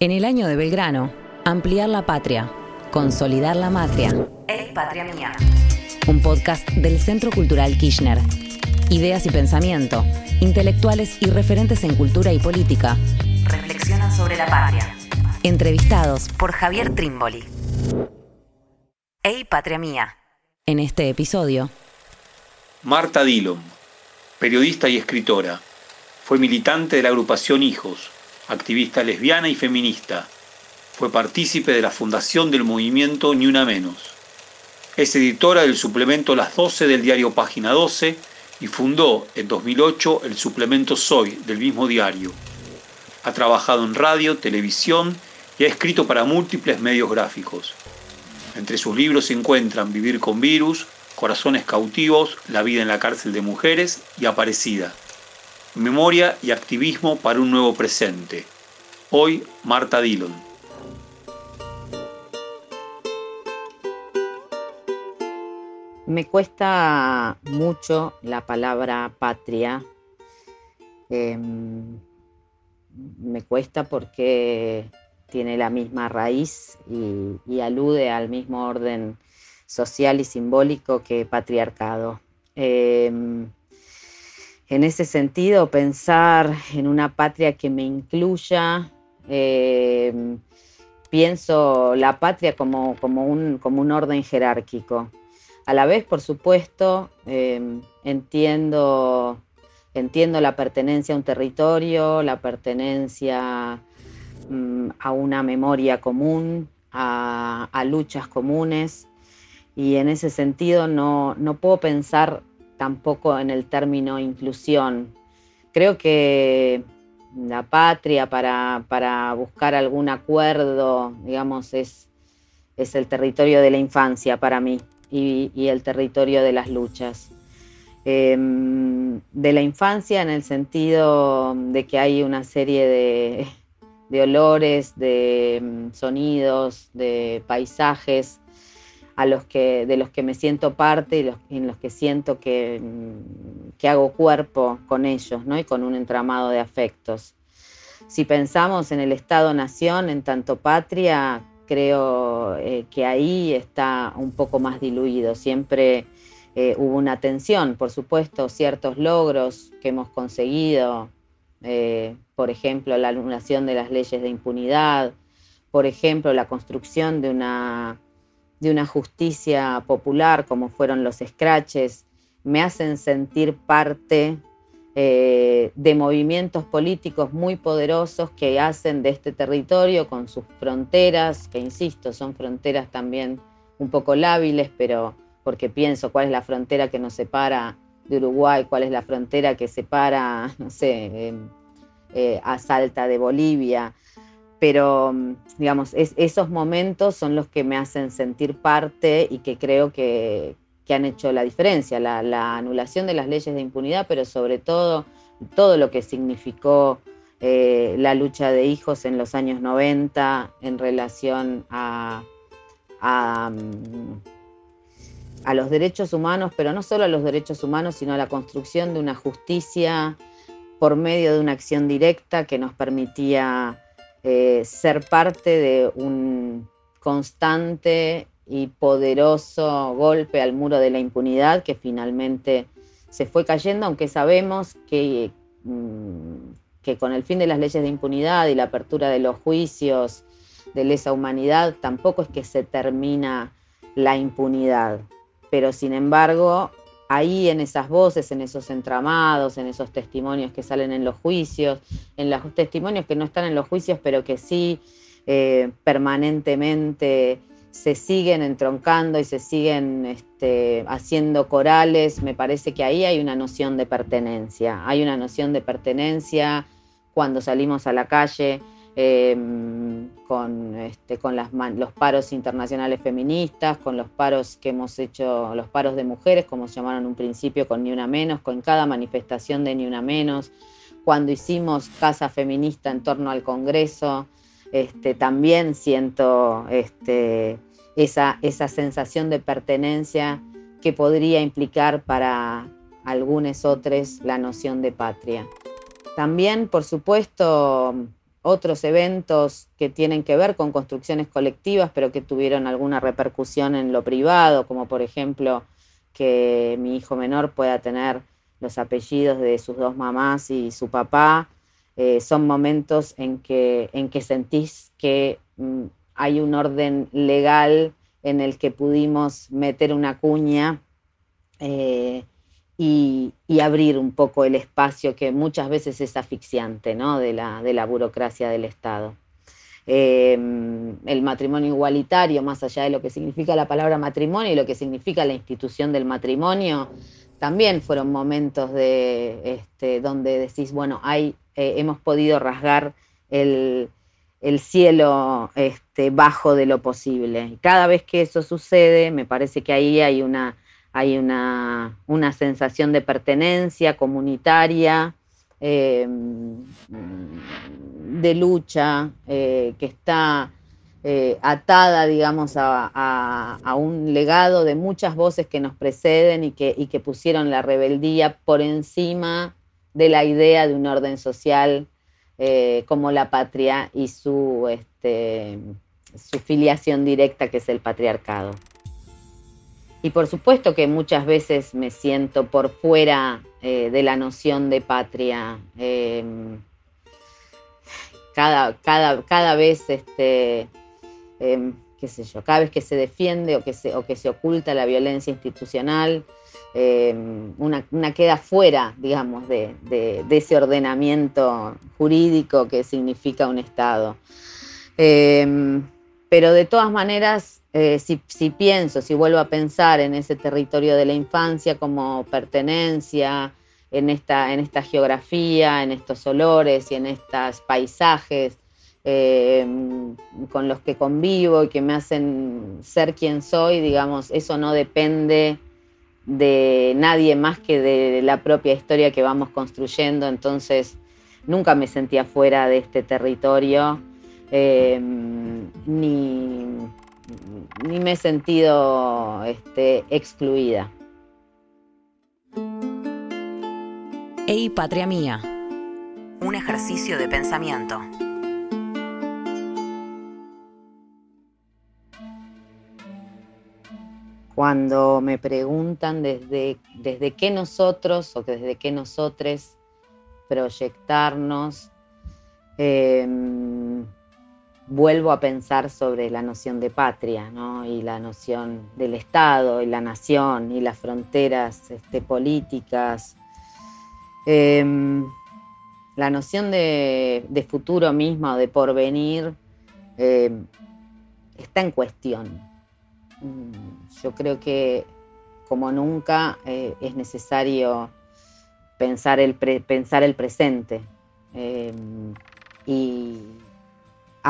En el año de Belgrano, ampliar la patria, consolidar la matria. Es patria mía. Un podcast del Centro Cultural Kirchner. Ideas y pensamiento, intelectuales y referentes en cultura y política. Reflexionan sobre la patria. Entrevistados por Javier Trimboli. Ey, patria mía. En este episodio. Marta Dillon, periodista y escritora. Fue militante de la agrupación Hijos activista lesbiana y feminista. Fue partícipe de la fundación del movimiento Ni Una Menos. Es editora del suplemento Las 12 del diario Página 12 y fundó en 2008 el suplemento Soy del mismo diario. Ha trabajado en radio, televisión y ha escrito para múltiples medios gráficos. Entre sus libros se encuentran Vivir con virus, Corazones cautivos, La vida en la cárcel de mujeres y Aparecida. Memoria y activismo para un nuevo presente. Hoy, Marta Dillon. Me cuesta mucho la palabra patria. Em, me cuesta porque tiene la misma raíz y, alude al mismo orden social y simbólico que patriarcado. Em, en ese sentido, pensar en una patria que me incluya, eh, pienso la patria como, un, como, un, orden jerárquico. A la vez, por supuesto, eh, entiendo, entiendo la pertenencia a un territorio, la pertenencia mm, a una memoria común, a, a, luchas comunes, y en ese sentido no, no puedo pensar tampoco en el término inclusión. Creo que la patria para, buscar algún acuerdo, digamos, es, es, el territorio de la infancia para mí y, el territorio de las luchas. Em, de la infancia en el sentido de que hay una serie de, de olores, de mm, sonidos, de paisajes a los que, de los que me siento parte y en los que siento que, que, hago cuerpo con ellos ¿no? y con un entramado de afectos. Si pensamos en el Estado-Nación, en tanto patria, creo eh, que ahí está un poco más diluido. Siempre eh, hubo una tensión, por supuesto, ciertos logros que hemos conseguido, eh, por ejemplo, la anulación de las leyes de impunidad, por ejemplo, la construcción de una de una justicia popular como fueron los scratches, me hacen sentir parte eh, de movimientos políticos muy poderosos que hacen de este territorio con sus fronteras, que insisto, son fronteras también un poco lábiles, pero porque pienso cuál es la frontera que nos separa de Uruguay, cuál es la frontera que separa, no sé, eh, a Salta de Bolivia pero mm, digamos, esos momentos son los que me hacen sentir parte y que creo que, han hecho la diferencia, la, anulación de las leyes de impunidad, pero sobre todo todo lo que significó eh, la lucha de hijos en los años 90 en relación a, mm, a los derechos humanos, pero no solo a los derechos humanos, sino a la construcción de una justicia por medio de una acción directa que nos permitía eh, ser parte de un constante y poderoso golpe al muro de la impunidad que finalmente se fue cayendo, aunque sabemos que, mm, que con el fin de las leyes de impunidad y la apertura de los juicios de lesa humanidad, tampoco es que se termina la impunidad. Pero sin embargo, ahí en esas voces, en esos entramados, en esos testimonios que salen en los juicios, en los testimonios que no están en los juicios, pero que sí eh, permanentemente se siguen entroncando y se siguen este, haciendo corales, me parece que ahí hay una noción de pertenencia, hay una noción de pertenencia cuando salimos a la calle, Em, con, este, con las, los paros internacionales feministas, con los paros que hemos hecho, los paros de mujeres, como se llamaron un principio, con Ni Una Menos, con cada manifestación de Ni Una Menos, cuando hicimos Casa Feminista en torno al Congreso, este, también siento este, esa, esa sensación de pertenencia que podría implicar para algunos otros la noción de patria. También, por supuesto, otros eventos que tienen que ver con construcciones colectivas, pero que tuvieron alguna repercusión en lo privado, como por ejemplo que mi hijo menor pueda tener los apellidos de sus dos mamás y su papá, eh, son momentos en que, en que sentís que mm, hay un orden legal en el que pudimos meter una cuña eh, y, abrir un poco el espacio que muchas veces es asfixiante ¿no? de, la, de la burocracia del Estado. Em, el matrimonio igualitario, más allá de lo que significa la palabra matrimonio y lo que significa la institución del matrimonio, también fueron momentos de, este, donde decís, bueno, hay, eh, hemos podido rasgar el, cielo este, bajo de lo posible. Y cada vez que eso sucede, me parece que ahí hay una, hay una, sensación de pertenencia comunitaria, em, de lucha, eh, que está eh, atada, digamos, a, un legado de muchas voces que nos preceden y que, que pusieron la rebeldía por encima de la idea de un orden social eh, como la patria y su, este, su filiación directa, que es el patriarcado. Y por supuesto que muchas veces me siento por fuera eh, de la noción de patria. cada, cada, cada, vez este, Em, qué sé yo, cada vez que se defiende o que se, o que se oculta la violencia institucional, em, una, queda fuera, digamos, de, ese ordenamiento jurídico que significa un Estado. Em, pero de todas maneras, eh, si, pienso, si vuelvo a pensar en ese territorio de la infancia como pertenencia, en esta, en esta geografía, en estos olores y en estos paisajes, eh, con los que convivo y que me hacen ser quien soy, digamos, eso no depende de nadie más que de la propia historia que vamos construyendo, entonces nunca me sentía fuera de este territorio, eh, ni, ni, me he sentido este, excluida. Ey, patria mía. Un ejercicio de pensamiento. cuando me preguntan desde, desde qué nosotros o desde qué nosotros proyectarnos, em, vuelvo a pensar sobre la noción de patria y la noción del Estado y la nación y las fronteras este, políticas. Em, la noción de, futuro mismo, de porvenir, em, está en cuestión. Mm, yo creo que como nunca eh, es necesario pensar el, pensar el presente eh, y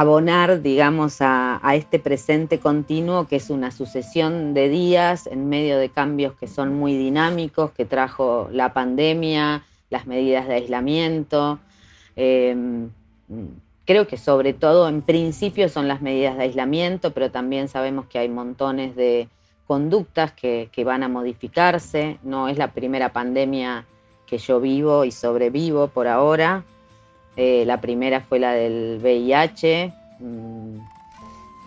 abonar, digamos, a, este presente continuo que es una sucesión de días en medio de cambios que son muy dinámicos, que trajo la pandemia, las medidas de aislamiento. Eh, Creo que sobre todo en principio son las medidas de aislamiento, pero también sabemos que hay montones de conductas que, van a modificarse. No es la primera pandemia que yo vivo y sobrevivo por ahora. Eh, la primera fue la del VIH mm,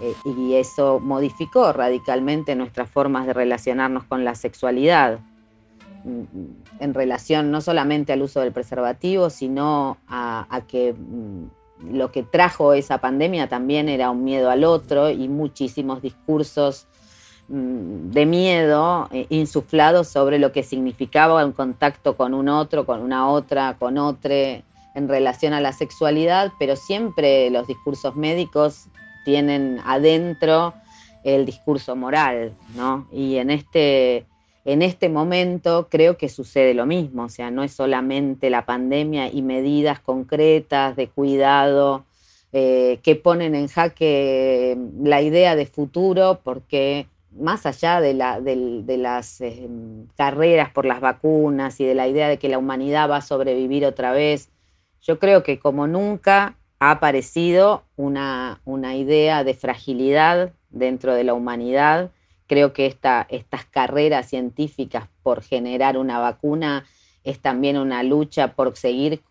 eh, y eso modificó radicalmente nuestras formas de relacionarnos con la sexualidad mm, en relación no solamente al uso del preservativo, sino a que mm, lo que trajo esa pandemia también era un miedo al otro y muchísimos discursos de miedo eh, insuflados sobre lo que significaba un contacto con un otro, con una otra, con otro en relación a la sexualidad, pero siempre los discursos médicos tienen adentro el discurso moral, ¿no? Y en este en este momento creo que sucede lo mismo, o sea, no es solamente la pandemia y medidas concretas de cuidado eh, que ponen en jaque la idea de futuro, porque más allá de, las eh, carreras por las vacunas y de la idea de que la humanidad va a sobrevivir otra vez, yo creo que como nunca ha aparecido una idea de fragilidad dentro de la humanidad Creo que estas carreras científicas por generar una vacuna es también una lucha por seguir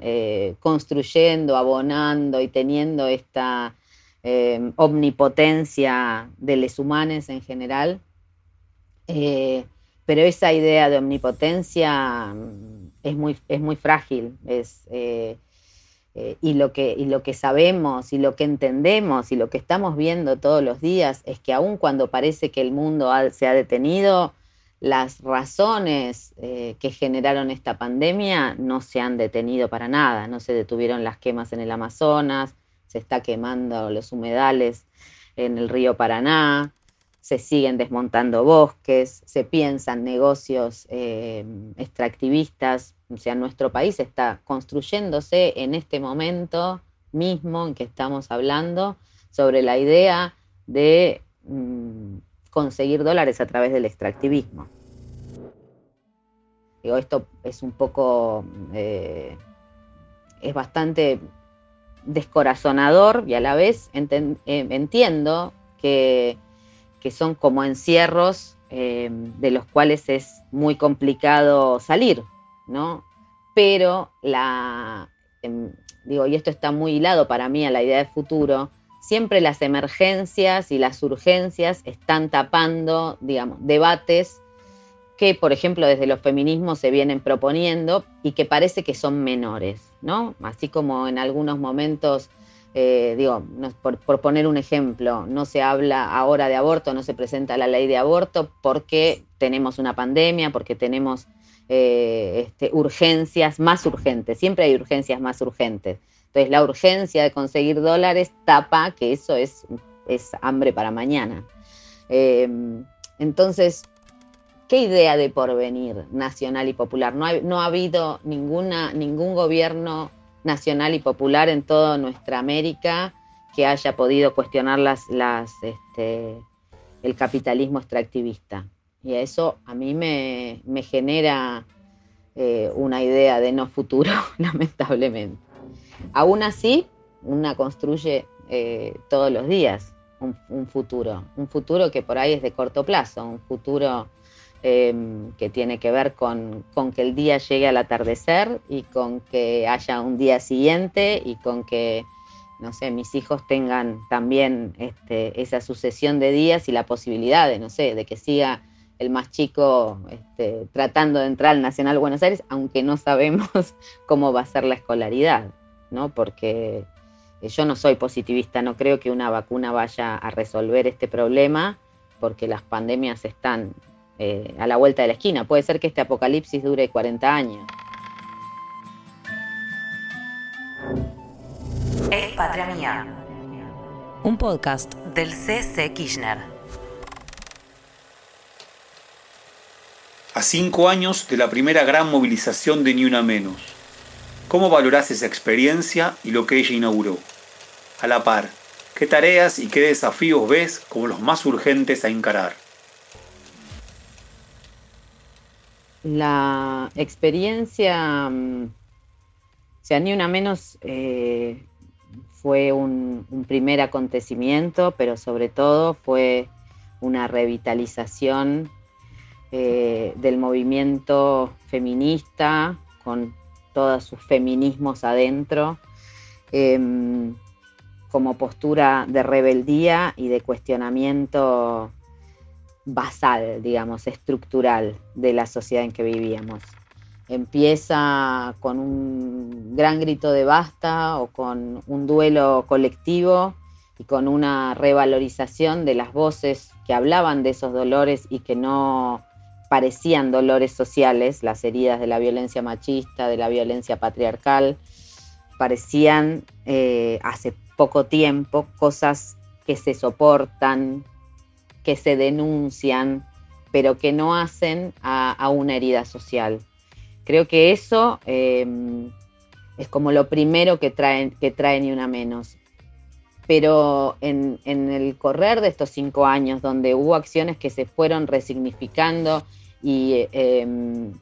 eh, construyendo, abonando y teniendo esta eh, omnipotencia de los humanos en general. Eh, pero esa idea de omnipotencia es muy, es muy frágil. Es, y, lo que, y lo que sabemos y lo que entendemos y lo que estamos viendo todos los días es que aun cuando parece que el mundo se ha detenido, las razones eh, que generaron esta pandemia no se han detenido para nada, no se detuvieron las quemas en el Amazonas, se está quemando los humedales en el río Paraná, se siguen desmontando bosques, se piensan negocios eh, extractivistas, o sea, nuestro país está construyéndose en este momento mismo en que estamos hablando sobre la idea de... Mm, conseguir dólares a través del extractivismo. Digo, esto es un poco, eh, es bastante descorazonador y a la vez eh, entiendo que, son como encierros eh, de los cuales es muy complicado salir, ¿no? Pero la, em, digo, y esto está muy hilado para mí a la idea de futuro, siempre las emergencias y las urgencias están tapando, digamos, debates que, por ejemplo, desde los feminismos se vienen proponiendo y que parece que son menores, ¿no? Así como en algunos momentos, eh, digo, por, poner un ejemplo, no se habla ahora de aborto, no se presenta la ley de aborto porque tenemos una pandemia, porque tenemos eh, este, urgencias más urgentes, siempre hay urgencias más urgentes. Entonces la urgencia de conseguir dólares tapa que eso es, es hambre para mañana. Em, entonces, ¿qué idea de porvenir nacional y popular? No no ha habido ninguna, ningún gobierno nacional y popular en toda nuestra América que haya podido cuestionar las, las, este, el capitalismo extractivista. Y eso a mí me, genera eh, una idea de no futuro, lamentablemente. Aún así, una construye eh, todos los días un, futuro, un futuro que por ahí es de corto plazo, un futuro em, que tiene que ver con, que el día llegue al atardecer y con que haya un día siguiente y con que, no sé, mis hijos tengan también este, esa sucesión de días y la posibilidad de, no sé, de que siga el más chico este, tratando de entrar al Nacional Buenos Aires, aunque no sabemos cómo va a ser la escolaridad. ¿no? Porque eh, yo no soy positivista, no creo que una vacuna vaya a resolver este problema, porque las pandemias están eh, a la vuelta de la esquina. Puede ser que este apocalipsis dure 40 años. Es Patria Mía. Un podcast del CC Kirchner. A cinco años de la primera gran movilización de Ni Una Menos ¿Cómo valorás esa experiencia y lo que ella inauguró? A la par, ¿qué tareas y qué desafíos ves como los más urgentes a encarar? La experiencia, mm, sea, ni una menos, eh, fue un, primer acontecimiento, pero sobre todo fue una revitalización eh, del movimiento feminista con todos sus feminismos adentro, em, como postura de rebeldía y de cuestionamiento basal, digamos, estructural de la sociedad en que vivíamos. Empieza con un gran grito de basta o con un duelo colectivo y con una revalorización de las voces que hablaban de esos dolores y que no parecían dolores sociales, las heridas de la violencia machista, de la violencia patriarcal, parecían eh, hace poco tiempo cosas que se soportan, que se denuncian, pero que no hacen a, una herida social. Creo que eso em, es como lo primero que trae, que trae ni una menos. Pero en, en, el correr de estos cinco años, donde hubo acciones que se fueron resignificando y, em,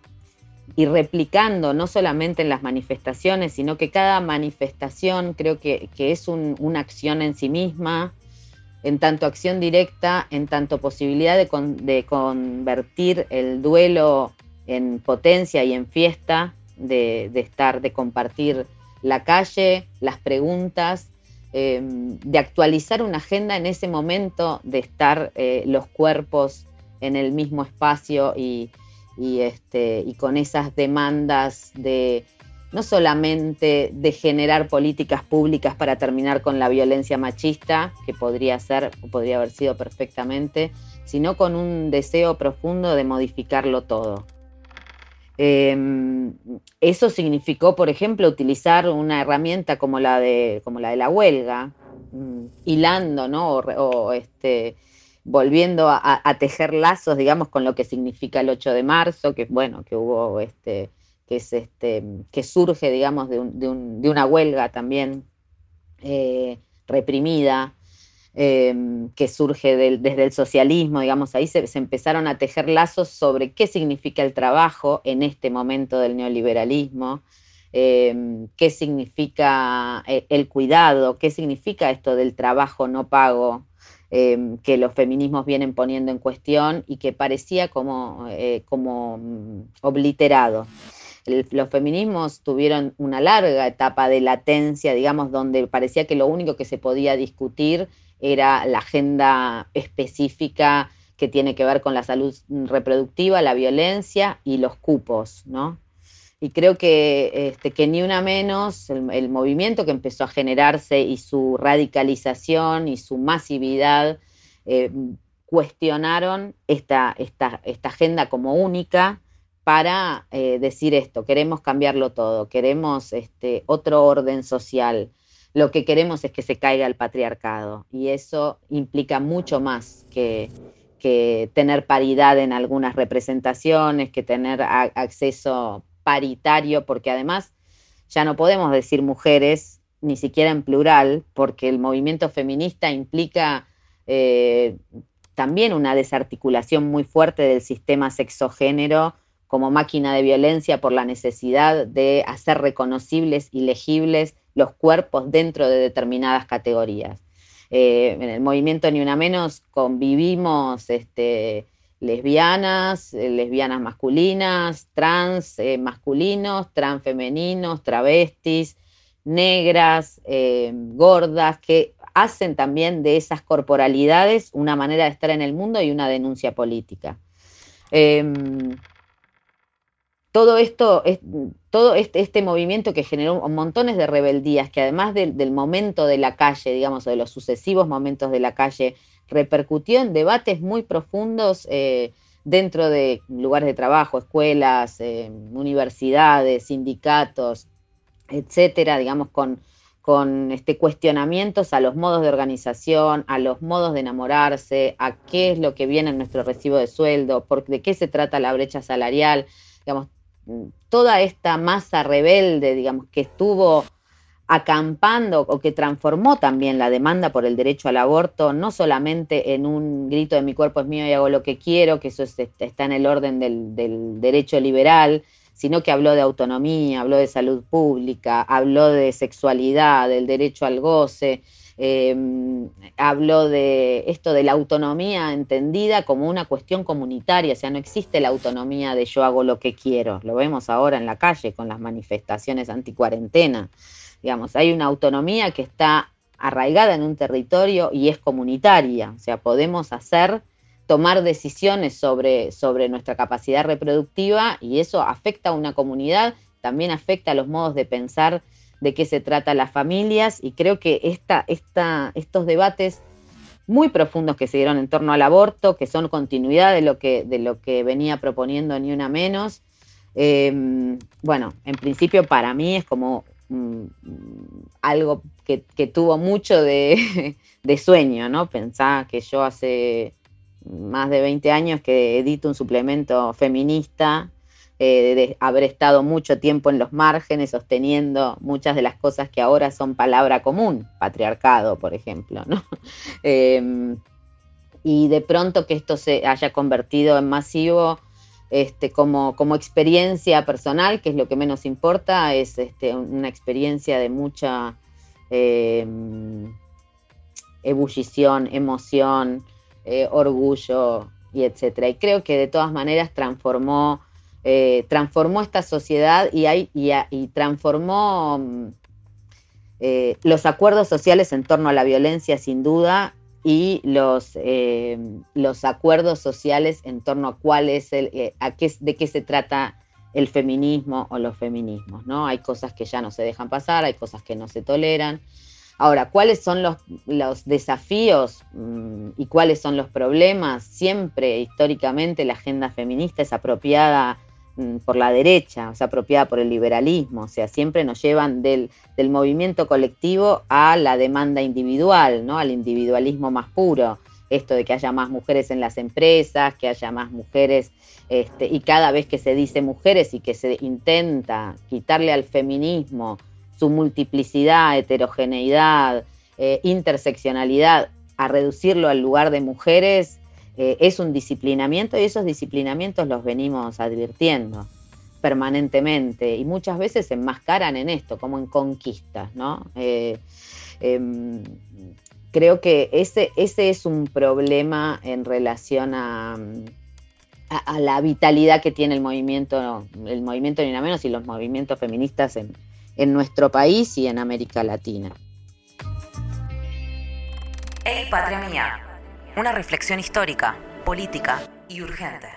y replicando no solamente en las manifestaciones, sino que cada manifestación creo que, es una acción en sí misma, en tanto acción directa, en tanto posibilidad de, convertir el duelo en potencia y en fiesta de, estar, de compartir la calle, las preguntas, em, de actualizar una agenda en ese momento, de estar eh, los cuerpos en el mismo espacio y, este, y con esas demandas de no solamente de generar políticas públicas para terminar con la violencia machista, que podría ser o podría haber sido perfectamente, sino con un deseo profundo de modificarlo todo. Em, eso significó, por ejemplo, utilizar una herramienta como la de, como la, de la huelga, mm, hilando, ¿no? O, este, volviendo a, tejer lazos, digamos, con lo que significa el 8 de marzo, que bueno, que hubo este, que es este, que surge, digamos, de, una huelga también eh, reprimida, em, que surge desde el socialismo, digamos, ahí se, empezaron a tejer lazos sobre qué significa el trabajo en este momento del neoliberalismo, em, qué significa eh, el cuidado, qué significa esto del trabajo no pago, em, que los feminismos vienen poniendo en cuestión y que parecía como, eh, como mm, los feminismos tuvieron una larga etapa de latencia, digamos, donde parecía que lo único que se podía discutir era la agenda específica que tiene que ver con la salud reproductiva, la violencia y los cupos, ¿no? Y creo que, este, que ni una menos, el, movimiento que empezó a generarse y su radicalización y su masividad eh, cuestionaron esta, esta agenda como única, para eh, decir esto, queremos cambiarlo todo, queremos este, otro orden social, lo que queremos es que se caiga el patriarcado y eso implica mucho más que, tener paridad en algunas representaciones, que tener acceso paritario, porque además ya no podemos decir mujeres, ni siquiera en plural, porque el movimiento feminista implica eh, también una desarticulación muy fuerte del sistema sexogénero como máquina de violencia por la necesidad de hacer reconocibles y legibles los cuerpos dentro de determinadas categorías. Eh, en el movimiento Ni Una Menos convivimos este, lesbianas, eh, lesbianas masculinas, trans eh, masculinos, trans femeninos, travestis, negras, gordas, que hacen también de esas corporalidades una manera de estar en el mundo y una denuncia política. Todo esto, todo este, este, movimiento que generó montones de rebeldías, que además del momento de la calle, digamos, o de los sucesivos momentos de la calle, repercutió en debates muy profundos eh, dentro de lugares de trabajo, escuelas, eh, universidades, sindicatos, etcétera, digamos, con, con este, cuestionamientos a los modos de organización, a los modos de enamorarse, a qué es lo que viene en nuestro recibo de sueldo, por, de qué se trata la brecha salarial, digamos, toda esta masa rebelde, digamos, que estuvo acampando o que transformó también la demanda por el derecho al aborto, no solamente en un grito de mi cuerpo es mío y hago lo que quiero, que eso está en el orden del, del derecho liberal, sino que habló de autonomía, habló de salud pública, habló de sexualidad, del derecho al goce, Em, habló de esto de la autonomía entendida como una cuestión comunitaria, o sea, no existe la autonomía de yo hago lo que quiero, lo vemos ahora en la calle con las manifestaciones anticuarentena, digamos, hay una autonomía que está arraigada en un territorio y es comunitaria, o sea, podemos hacer, tomar decisiones sobre, sobre nuestra capacidad reproductiva y eso afecta a una comunidad, también afecta a los modos de pensar de qué se trata las familias y creo que esta, estos debates muy profundos que se dieron en torno al aborto, que son continuidad de lo que, de lo que venía proponiendo Ni Una Menos, em, bueno, en principio para mí es como mm, algo que, tuvo mucho de, sueño, ¿no? Pensá que yo hace más de 20 años que edito un suplemento feminista eh, de haber estado mucho tiempo en los márgenes sosteniendo muchas de las cosas que ahora son palabra común, patriarcado, por ejemplo. Em, y de pronto que esto se haya convertido en masivo este, como, como experiencia personal, que es lo que menos importa, es este, una experiencia de mucha em, ebullición, emoción, eh, orgullo y etcétera. Y creo que de todas maneras transformó eh, transformó esta sociedad y, transformó mm, eh, los acuerdos sociales en torno a la violencia, sin duda, y los, eh, los acuerdos sociales en torno a cuál es el, a qué, de qué se trata el feminismo o los feminismos, ¿no? Hay cosas que ya no se dejan pasar, hay cosas que no se toleran. Ahora, ¿cuáles son los, los desafíos mm, y cuáles son los problemas? Siempre, históricamente, la agenda feminista es apropiada por la derecha, o sea, apropiada por el liberalismo, o sea, siempre nos llevan del, del, movimiento colectivo a la demanda individual, ¿no? Al individualismo más puro. Esto de que haya más mujeres en las empresas, que haya más mujeres, este, y cada vez que se dice mujeres y que se intenta quitarle al feminismo su multiplicidad, heterogeneidad, eh, interseccionalidad, a reducirlo al lugar de mujeres, eh, es un disciplinamiento y esos disciplinamientos los venimos advirtiendo permanentemente y muchas veces se enmascaran en esto, como en conquistas, ¿no? Eh, em, creo que ese, ese es un problema en relación a, a, la vitalidad que tiene el movimiento, el movimiento ni nada menos y los movimientos feministas en, en nuestro país y en América Latina. El Patria una reflexión histórica, política y urgente.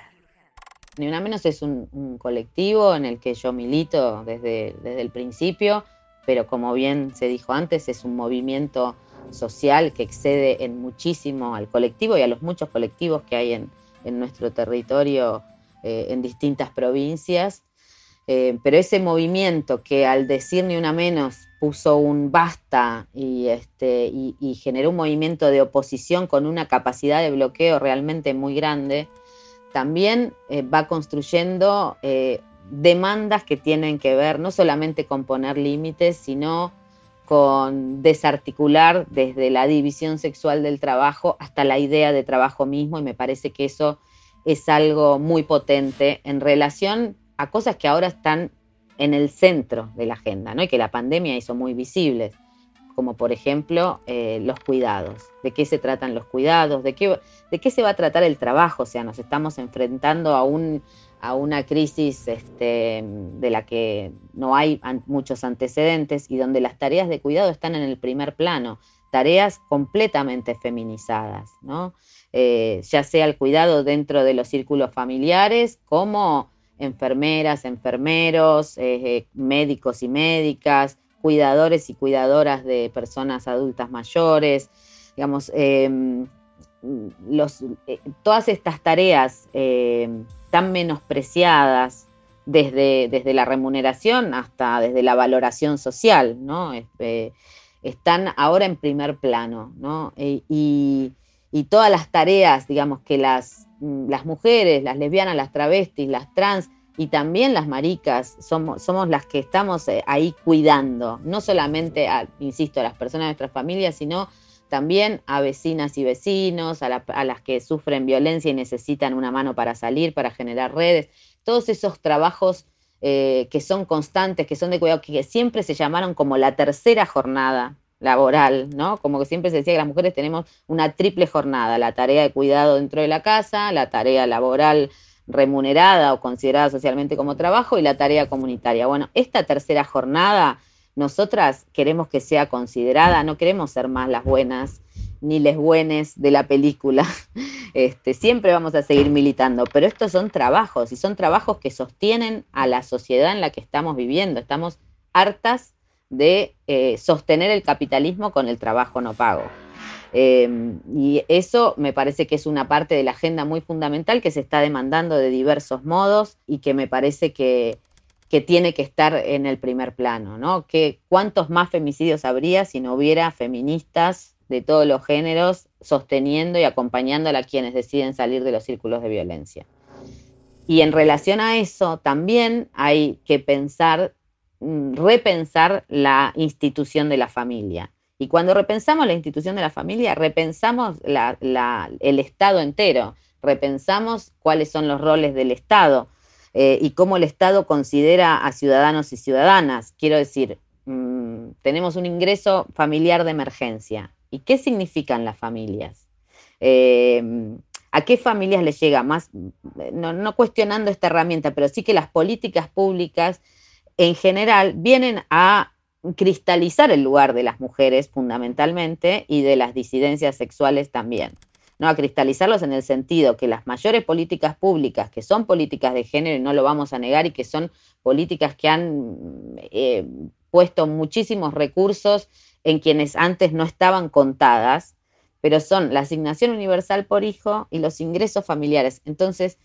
Ni una menos es un, colectivo en el que yo milito desde, desde el principio, pero como bien se dijo antes, es un movimiento social que excede en muchísimo al colectivo y a los muchos colectivos que hay en, nuestro territorio eh, en distintas provincias eh, pero ese movimiento que al decir ni una menos puso un basta y, este, y, generó un movimiento de oposición con una capacidad de bloqueo realmente muy grande, también eh, va construyendo eh, demandas que tienen que ver no solamente con poner límites, sino con desarticular desde la división sexual del trabajo hasta la idea de trabajo mismo y me parece que eso es algo muy potente en relación a cosas que ahora están en el centro de la agenda, ¿no? Y que la pandemia hizo muy visibles, como por ejemplo eh, los cuidados. ¿De qué se tratan los cuidados? ¿De qué, ¿De qué se va a tratar el trabajo? O sea, nos estamos enfrentando a, un, a una crisis este, de la que no hay muchos antecedentes y donde las tareas de cuidado están en el primer plano, tareas completamente feminizadas, ¿no? Eh, ya sea el cuidado dentro de los círculos familiares como enfermeras, enfermeros, eh, eh, médicos y médicas, cuidadores y cuidadoras de personas adultas mayores, digamos, em, eh, todas estas tareas em, tan menospreciadas desde, desde, la remuneración hasta desde la valoración social, ¿no? Están ahora en primer plano, ¿no? y, y todas las tareas, digamos, que las las mujeres, las lesbianas, las travestis, las trans y también las maricas somos, somos las que estamos eh, ahí cuidando, no solamente, a, insisto, a las personas de nuestra familia, sino también a vecinas y vecinos, a, las que sufren violencia y necesitan una mano para salir, para generar redes, todos esos trabajos eh, que son constantes, que son de cuidado, que siempre se llamaron como la tercera jornada laboral, ¿no? Como que siempre se decía que las mujeres tenemos una triple jornada, la tarea de cuidado dentro de la casa, la tarea laboral remunerada o considerada socialmente como trabajo y la tarea comunitaria. Bueno, esta tercera jornada nosotras queremos que sea considerada, no queremos ser más las buenas ni les buenas de la película. Este, siempre vamos a seguir militando, pero estos son trabajos y son trabajos que sostienen a la sociedad en la que estamos viviendo. Estamos hartas de eh, sostener el capitalismo con el trabajo no pago. Em, y eso me parece que es una parte de la agenda muy fundamental que se está demandando de diversos modos y que me parece que, tiene que estar en el primer plano, ¿no? Que cuántos más femicidios habría si no hubiera feministas de todos los géneros sosteniendo y acompañando a quienes deciden salir de los círculos de violencia. Y en relación a eso, también hay que pensar repensar la institución de la familia. Y cuando repensamos la institución de la familia, repensamos el Estado entero, repensamos cuáles son los roles del Estado eh, y cómo el Estado considera a ciudadanos y ciudadanas. Quiero decir, mm, tenemos un ingreso familiar de emergencia. ¿Y qué significan las familias? Eh, ¿A qué familias les llega? Más, no cuestionando esta herramienta, pero sí que las políticas públicas en general vienen a cristalizar el lugar de las mujeres fundamentalmente y de las disidencias sexuales también. ¿no? A cristalizarlos en el sentido que las mayores políticas públicas, que son políticas de género, y no lo vamos a negar, y que son políticas que han eh, puesto muchísimos recursos en quienes antes no estaban contadas, pero son la asignación universal por hijo y los ingresos familiares. Entonces,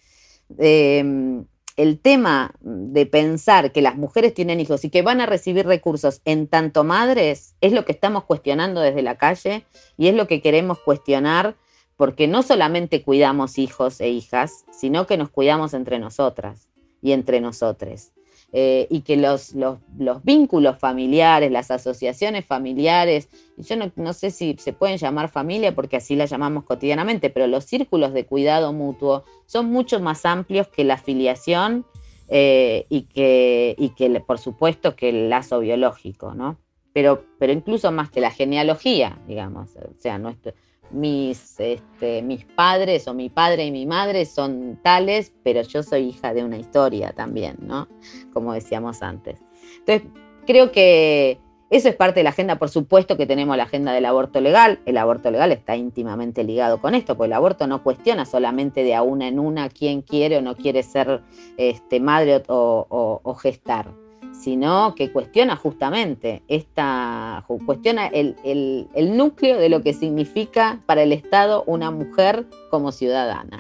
em, el tema de pensar que las mujeres tienen hijos y que van a recibir recursos en tanto madres es lo que estamos cuestionando desde la calle y es lo que queremos cuestionar porque no solamente cuidamos hijos e hijas, sino que nos cuidamos entre nosotras y entre nosotres. Eh, y que los, los, vínculos familiares, las asociaciones familiares, yo no, sé si se pueden llamar familia porque así la llamamos cotidianamente, pero los círculos de cuidado mutuo son mucho más amplios que la afiliación eh, y, que, y que, por supuesto, que el lazo biológico, ¿no? Pero, pero incluso más que la genealogía, digamos, o sea, nuestro, mis, este, mis padres o mi padre y mi madre son tales, pero yo soy hija de una historia también, ¿no? Como decíamos antes. Entonces, creo que eso es parte de la agenda, por supuesto que tenemos la agenda del aborto legal. El aborto legal está íntimamente ligado con esto, porque el aborto no cuestiona solamente de a una en una quién quiere o no quiere ser este, madre o gestar sino que cuestiona justamente esta, cuestiona el, el núcleo de lo que significa para el Estado una mujer como ciudadana.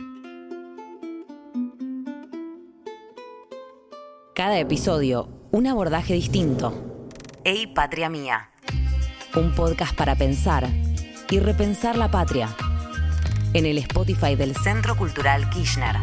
Cada episodio, un abordaje distinto. Ey, Patria Mía. Un podcast para pensar y repensar la patria. En el Spotify del Centro Cultural Kirchner.